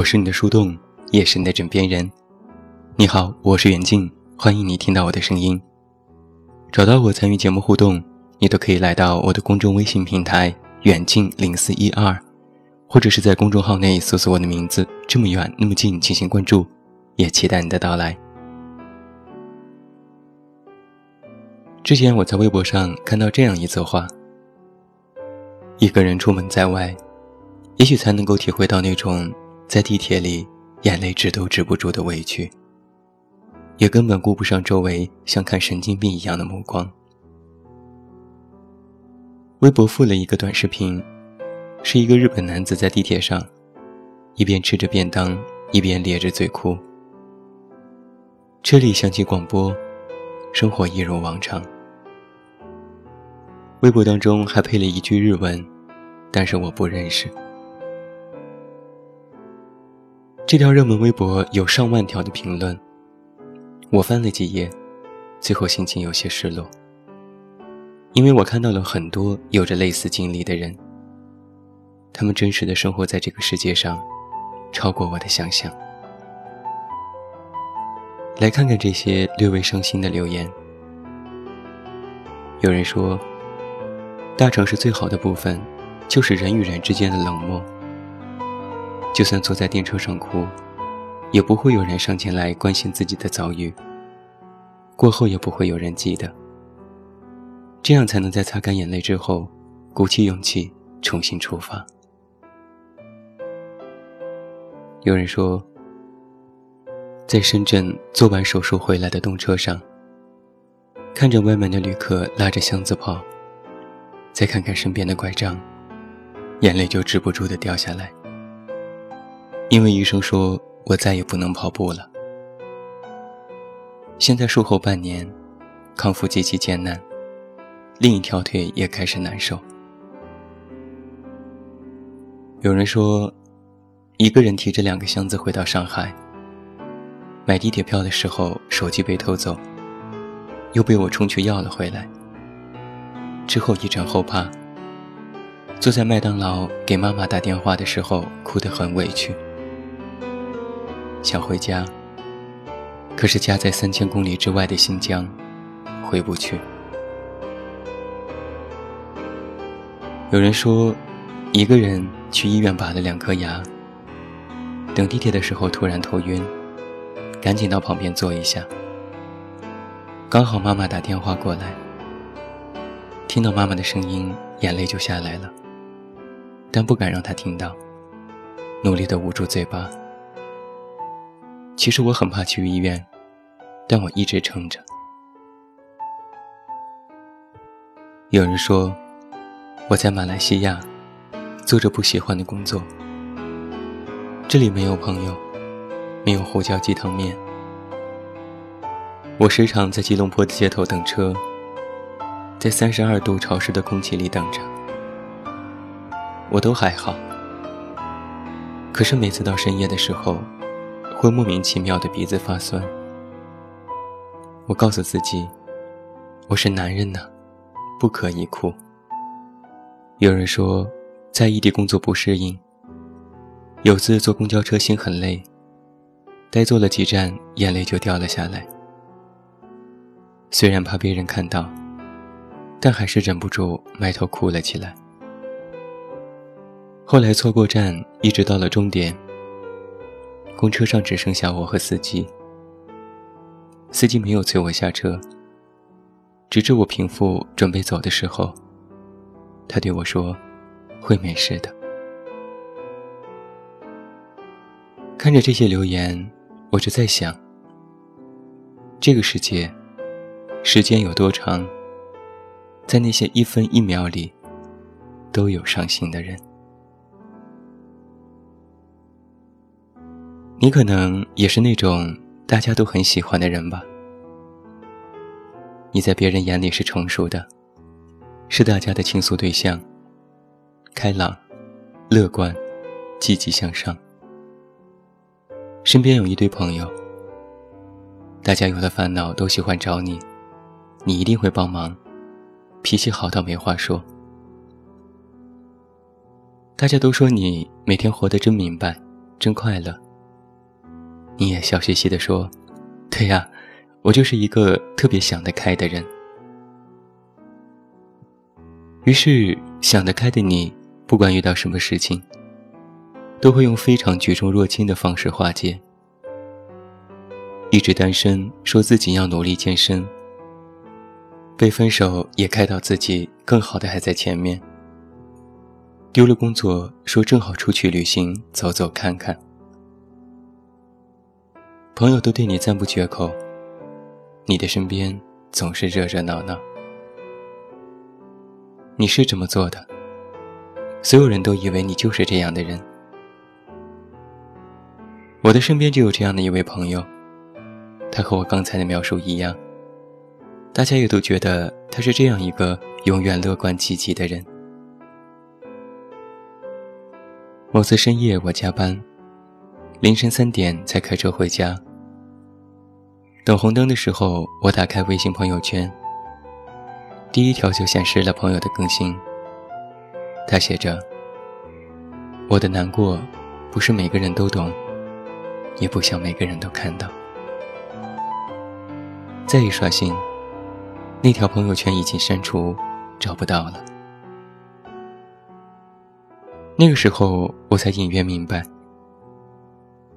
我是你的树洞，也是你的枕边人。你好，我是远近，欢迎你听到我的声音。找到我参与节目互动，你都可以来到我的公众微信平台远近零四一二，或者是在公众号内搜索我的名字这么远那么近进行关注，也期待你的到来。之前我在微博上看到这样一则话：一个人出门在外。也许才能够体会到那种在地铁里眼泪止都止不住的委屈，也根本顾不上周围像看神经病一样的目光。微博附了一个短视频，是一个日本男子在地铁上，一边吃着便当，一边咧着嘴哭。车里响起广播，生活一如往常。微博当中还配了一句日文，但是我不认识。这条热门微博有上万条的评论，我翻了几页，最后心情有些失落，因为我看到了很多有着类似经历的人，他们真实的生活在这个世界上，超过我的想象。来看看这些略微伤心的留言。有人说，大城市最好的部分，就是人与人之间的冷漠。就算坐在电车上哭，也不会有人上前来关心自己的遭遇。过后也不会有人记得。这样才能在擦干眼泪之后，鼓起勇气重新出发。有人说，在深圳做完手术回来的动车上，看着外面的旅客拉着箱子跑，再看看身边的拐杖，眼泪就止不住的掉下来。因为医生说我再也不能跑步了。现在术后半年，康复极其艰难，另一条腿也开始难受。有人说，一个人提着两个箱子回到上海，买地铁票的时候手机被偷走，又被我冲去要了回来。之后一阵后怕，坐在麦当劳给妈妈打电话的时候，哭得很委屈。想回家，可是家在三千公里之外的新疆，回不去。有人说，一个人去医院拔了两颗牙，等地铁的时候突然头晕，赶紧到旁边坐一下。刚好妈妈打电话过来，听到妈妈的声音，眼泪就下来了，但不敢让她听到，努力的捂住嘴巴。其实我很怕去医院，但我一直撑着。有人说，我在马来西亚做着不喜欢的工作，这里没有朋友，没有胡椒鸡汤面。我时常在吉隆坡的街头等车，在三十二度潮湿的空气里等着，我都还好。可是每次到深夜的时候，会莫名其妙的鼻子发酸。我告诉自己，我是男人呢，不可以哭。有人说，在异地工作不适应。有次坐公交车心很累，呆坐了几站，眼泪就掉了下来。虽然怕别人看到，但还是忍不住埋头哭了起来。后来错过站，一直到了终点。公车上只剩下我和司机，司机没有催我下车，直至我平复准备走的时候，他对我说：“会没事的。”看着这些留言，我就在想，这个世界，时间有多长，在那些一分一秒里，都有伤心的人。你可能也是那种大家都很喜欢的人吧？你在别人眼里是成熟的，是大家的倾诉对象，开朗、乐观、积极向上。身边有一堆朋友，大家有了烦恼都喜欢找你，你一定会帮忙，脾气好到没话说。大家都说你每天活得真明白。真快乐。”你也笑嘻嘻地说：“对呀，我就是一个特别想得开的人。”于是，想得开的你，不管遇到什么事情，都会用非常举重若轻的方式化解。一直单身，说自己要努力健身；被分手，也开导自己更好的还在前面。丢了工作，说正好出去旅行，走走看看。朋友都对你赞不绝口，你的身边总是热热闹闹。你是这么做的，所有人都以为你就是这样的人。我的身边就有这样的一位朋友，他和我刚才的描述一样，大家也都觉得他是这样一个永远乐观积极的人。某次深夜我加班，凌晨三点才开车回家。等红灯的时候，我打开微信朋友圈。第一条就显示了朋友的更新。他写着：“我的难过，不是每个人都懂，也不想每个人都看到。”再一刷新，那条朋友圈已经删除，找不到了。那个时候，我才隐约明白，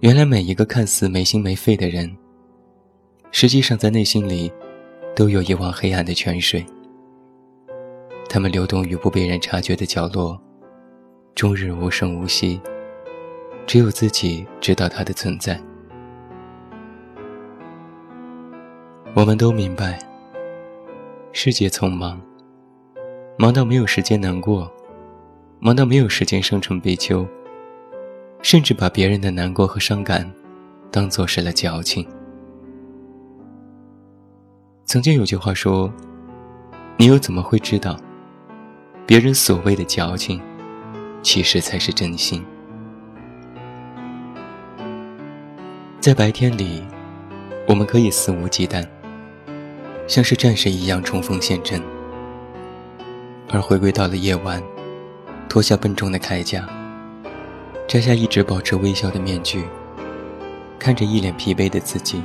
原来每一个看似没心没肺的人，实际上在内心里，都有一汪黑暗的泉水。他们流动于不被人察觉的角落，终日无声无息，只有自己知道它的存在。我们都明白，世界匆忙，忙到没有时间难过，忙到没有时间生成悲秋，甚至把别人的难过和伤感当做是了矫情。曾经有句话说：“你又怎么会知道？”别人所谓的矫情，其实才是真心。在白天里，我们可以肆无忌惮，像是战士一样冲锋陷阵；而回归到了夜晚，脱下笨重的铠甲，摘下一直保持微笑的面具，看着一脸疲惫的自己，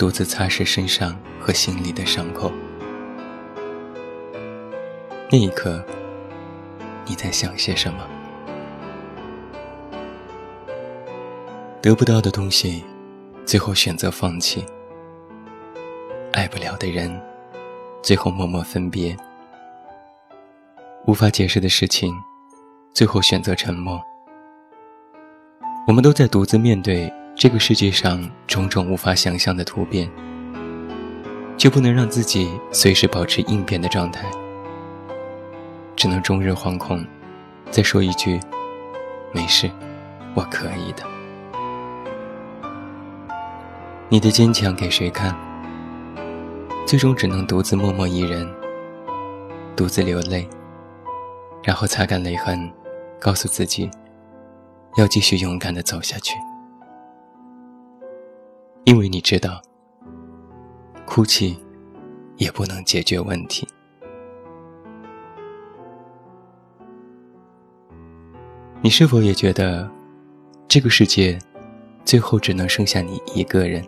独自擦拭身上和心里的伤口。那一刻，你在想些什么？得不到的东西，最后选择放弃；爱不了的人，最后默默分别；无法解释的事情，最后选择沉默。我们都在独自面对这个世界上种种无法想象的突变，就不能让自己随时保持应变的状态。只能终日惶恐，再说一句：“没事，我可以的。”你的坚强给谁看？最终只能独自默默一人，独自流泪，然后擦干泪痕，告诉自己，要继续勇敢的走下去。因为你知道，哭泣也不能解决问题。你是否也觉得，这个世界，最后只能剩下你一个人？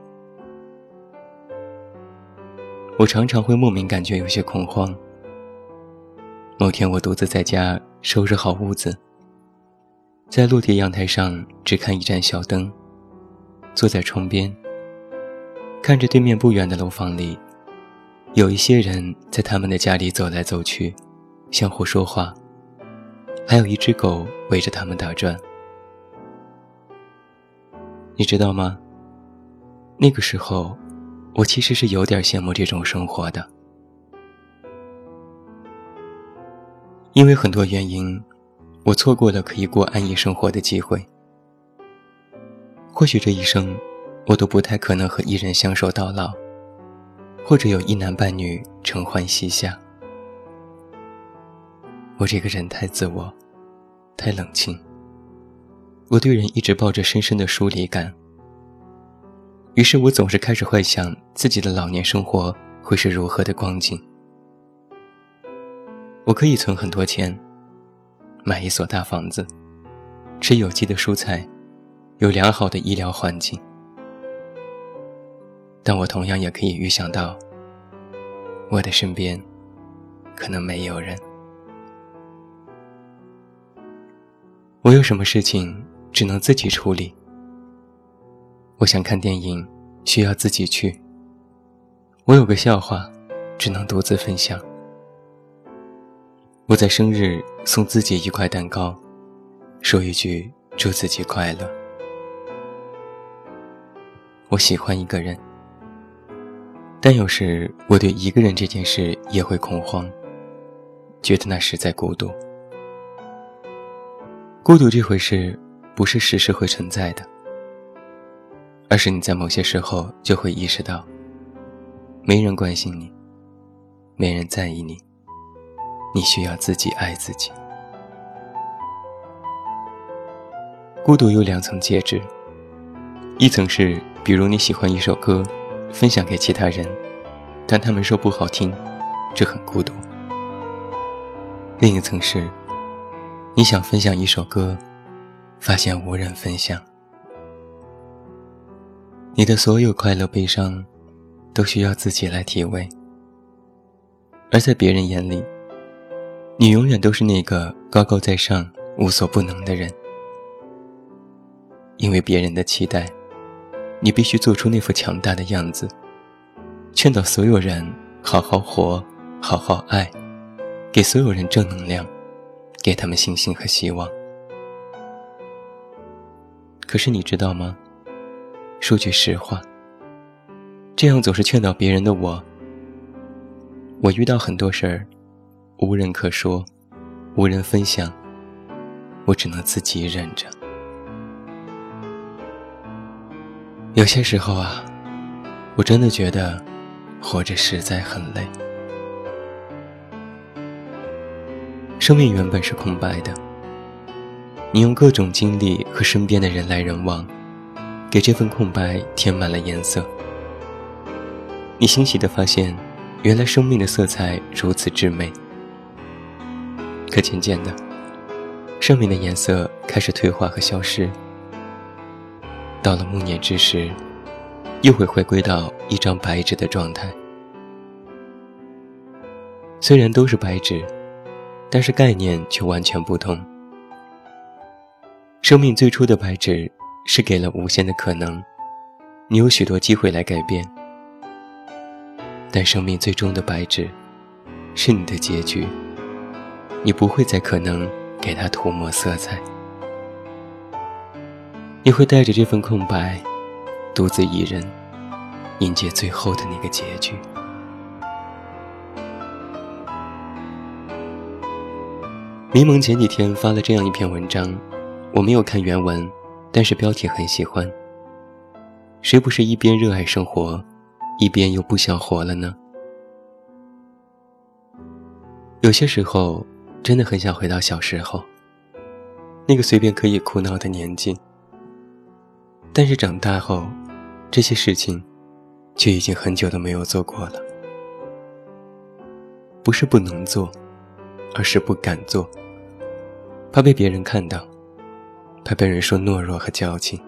我常常会莫名感觉有些恐慌。某天，我独自在家收拾好屋子，在落地阳台上只看一盏小灯，坐在窗边，看着对面不远的楼房里，有一些人在他们的家里走来走去，相互说话。还有一只狗围着他们打转，你知道吗？那个时候，我其实是有点羡慕这种生活的，因为很多原因，我错过了可以过安逸生活的机会。或许这一生，我都不太可能和一人相守到老，或者有一男半女承欢膝下。我这个人太自我，太冷清。我对人一直抱着深深的疏离感。于是我总是开始幻想自己的老年生活会是如何的光景。我可以存很多钱，买一所大房子，吃有机的蔬菜，有良好的医疗环境，但我同样也可以预想到，我的身边可能没有人。我有什么事情只能自己处理？我想看电影，需要自己去。我有个笑话，只能独自分享。我在生日送自己一块蛋糕，说一句祝自己快乐。我喜欢一个人，但有时我对一个人这件事也会恐慌，觉得那实在孤独。孤独这回事，不是时时会存在的，而是你在某些时候就会意识到，没人关心你，没人在意你。你需要自己爱自己。孤独有两层介质，一层是，比如你喜欢一首歌，分享给其他人，但他们说不好听，这很孤独；另一层是，你想分享一首歌，发现无人分享。你的所有快乐、悲伤，都需要自己来体味，而在别人眼里。你永远都是那个高高在上、无所不能的人，因为别人的期待，你必须做出那副强大的样子，劝导所有人好好活、好好爱，给所有人正能量，给他们信心和希望。可是你知道吗？说句实话，这样总是劝导别人的我，我遇到很多事儿。无人可说，无人分享，我只能自己忍着。有些时候啊，我真的觉得活着实在很累。生命原本是空白的，你用各种经历和身边的人来人往，给这份空白填满了颜色。你欣喜地发现，原来生命的色彩如此之美。可渐渐的，生命的颜色开始退化和消失。到了暮年之时，又会回归到一张白纸的状态。虽然都是白纸，但是概念却完全不同。生命最初的白纸是给了无限的可能，你有许多机会来改变。但生命最终的白纸，是你的结局。你不会再可能给他涂抹色彩，你会带着这份空白，独自一人迎接最后的那个结局。迷蒙前几天发了这样一篇文章，我没有看原文，但是标题很喜欢。谁不是一边热爱生活，一边又不想活了呢？有些时候。真的很想回到小时候，那个随便可以哭闹的年纪。但是长大后，这些事情，却已经很久都没有做过了。不是不能做，而是不敢做。怕被别人看到，怕被人说懦弱和矫情，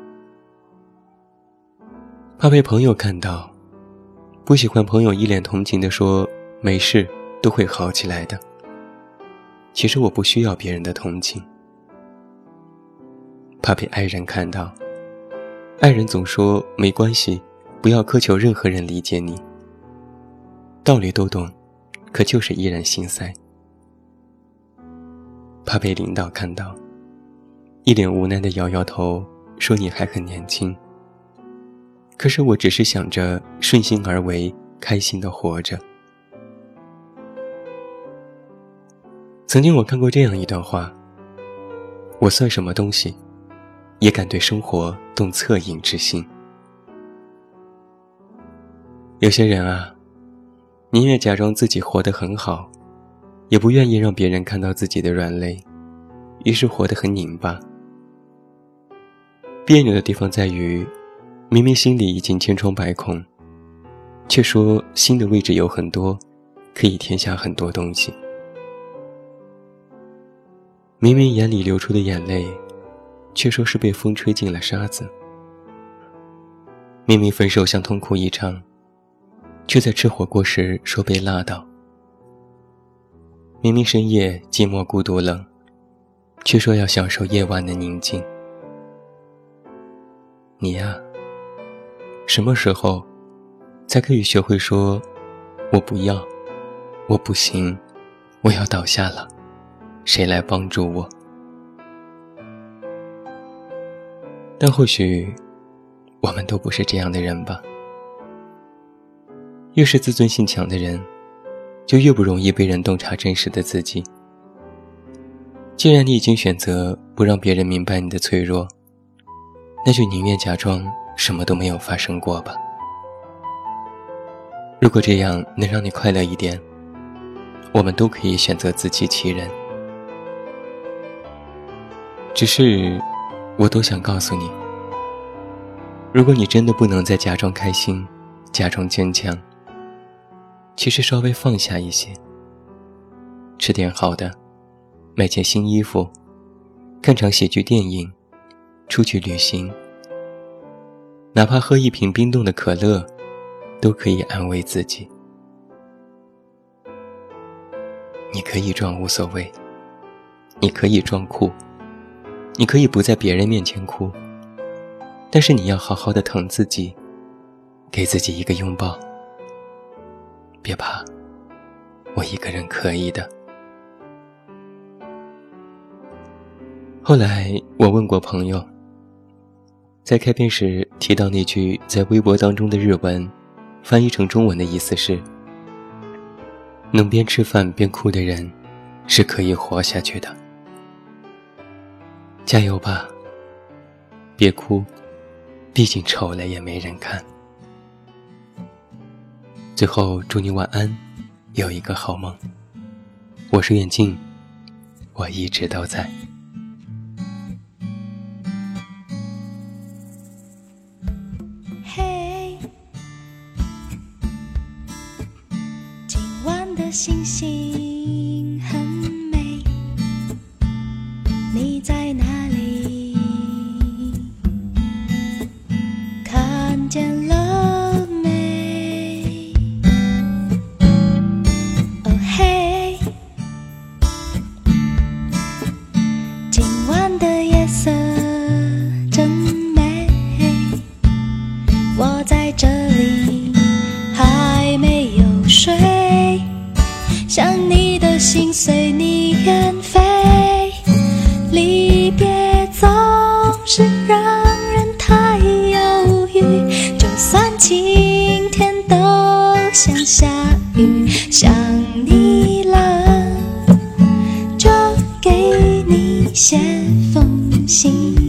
怕被朋友看到，不喜欢朋友一脸同情地说：“没事，都会好起来的。”其实我不需要别人的同情，怕被爱人看到。爱人总说没关系，不要苛求任何人理解你。道理都懂，可就是依然心塞。怕被领导看到，一脸无奈的摇摇头，说你还很年轻。可是我只是想着顺心而为，开心的活着。曾经我看过这样一段话：我算什么东西，也敢对生活动恻隐之心。有些人啊，宁愿假装自己活得很好，也不愿意让别人看到自己的软肋，于是活得很拧巴。别扭的地方在于，明明心里已经千疮百孔，却说心的位置有很多，可以填下很多东西。明明眼里流出的眼泪，却说是被风吹进了沙子。明明分手像痛哭一场，却在吃火锅时说被辣到。明明深夜寂寞孤独冷，却说要享受夜晚的宁静。你呀，什么时候才可以学会说“我不要，我不行，我要倒下了，谁来帮助我？”但或许，我们都不是这样的人吧。越是自尊心强的人。就越不容易被人洞察真实的自己。既然你已经选择不让别人明白你的脆弱，那就宁愿假装什么都没有发生过吧。如果这样能让你快乐一点，我们都可以选择自欺欺人。只是，我都想告诉你，如果你真的不能再假装开心，假装坚强。其实稍微放下一些，吃点好的，买件新衣服，看场喜剧电影，出去旅行，哪怕喝一瓶冰冻的可乐，都可以安慰自己。你可以装无所谓，你可以装酷，你可以不在别人面前哭，但是你要好好的疼自己，给自己一个拥抱。别怕，我一个人可以的。后来我问过朋友，在开篇时提到那句在微博当中的日文，翻译成中文的意思是：能边吃饭边哭的人，是可以活下去的。加油吧，别哭，毕竟丑了也没人看。最后，祝你晚安，有一个好梦。我是远镜，我一直都在。嘿，今晚的星星写封信。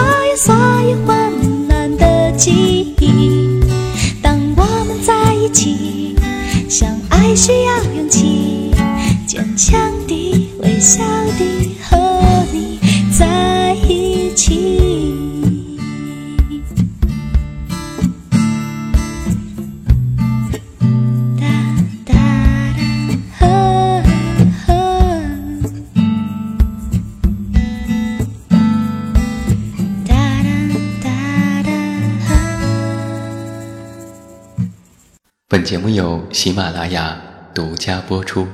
所有所有温暖的记忆。当我们在一起相爱需要勇气坚强节目由喜马拉雅独家播出。